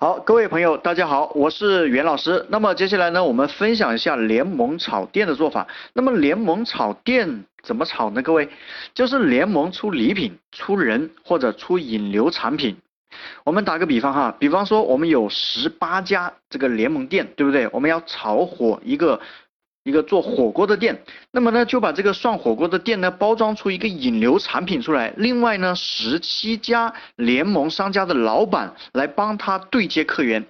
好，各位朋友，大家好，我是袁老师。那么接下来呢，我们分享一下联盟炒店的做法。那么联盟炒店怎么炒呢？各位，就是联盟出礼品、出人或者出引流产品。我们打个比方哈，比方说我们有十八家这个联盟店，对不对？我们要炒火一个。一个做火锅的店，那么呢就把这个涮火锅的店呢包装出一个引流产品出来。另外呢，十七家联盟商家的老板来帮他对接客源。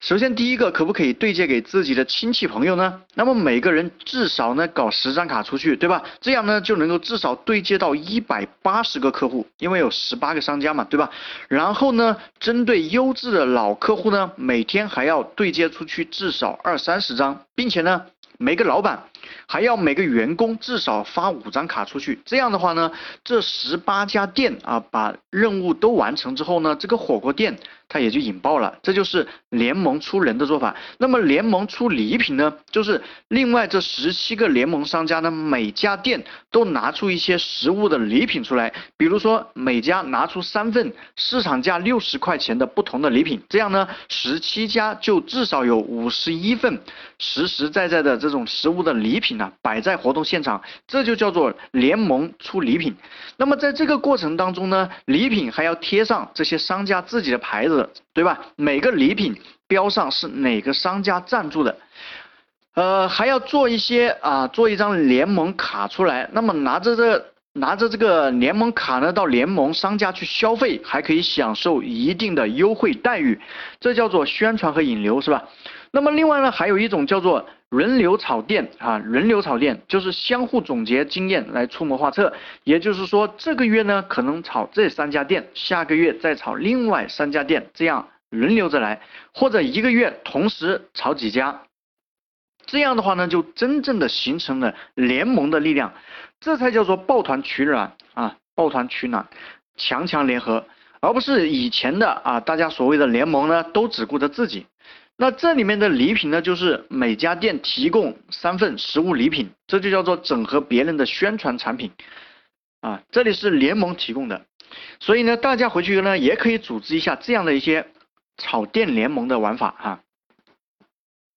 首先第一个可不可以对接给自己的亲戚朋友呢？那么每个人至少呢搞十张卡出去，对吧？这样呢就能够至少对接到一百八十个客户，因为有十八个商家嘛，对吧？然后呢，针对优质的老客户呢，每天还要对接出去至少二三十张，并且呢。每个老板还要每个员工至少发五张卡出去，这样的话呢，这十八家店啊，把任务都完成之后呢，这个火锅店。它也就引爆了，这就是联盟出人的做法。那么联盟出礼品呢？就是另外这十七个联盟商家呢，每家店都拿出一些实物的礼品出来，比如说每家拿出三份市场价六十块钱的不同的礼品，这样呢，十七家就至少有五十一份实实在在的这种实物的礼礼品呢，摆在活动现场，这就叫做联盟出礼品。那么在这个过程当中呢，礼品还要贴上这些商家自己的牌子。对吧？每个礼品标上是哪个商家赞助的，呃，还要做一些啊，做一张联盟卡出来。那么拿着这拿着这个联盟卡呢，到联盟商家去消费，还可以享受一定的优惠待遇，这叫做宣传和引流，是吧？那么另外呢，还有一种叫做轮流炒店啊，轮流炒店就是相互总结经验来出谋划策。也就是说，这个月呢可能炒这三家店，下个月再炒另外三家店，这样轮流着来，或者一个月同时炒几家，这样的话呢，就真正的形成了联盟的力量，这才叫做抱团取暖啊，抱团取暖，强强联合，而不是以前的啊，大家所谓的联盟呢，都只顾着自己。那这里面的礼品呢，就是每家店提供三份实物礼品，这就叫做整合别人的宣传产品啊。这里是联盟提供的，所以呢，大家回去呢也可以组织一下这样的一些炒店联盟的玩法哈。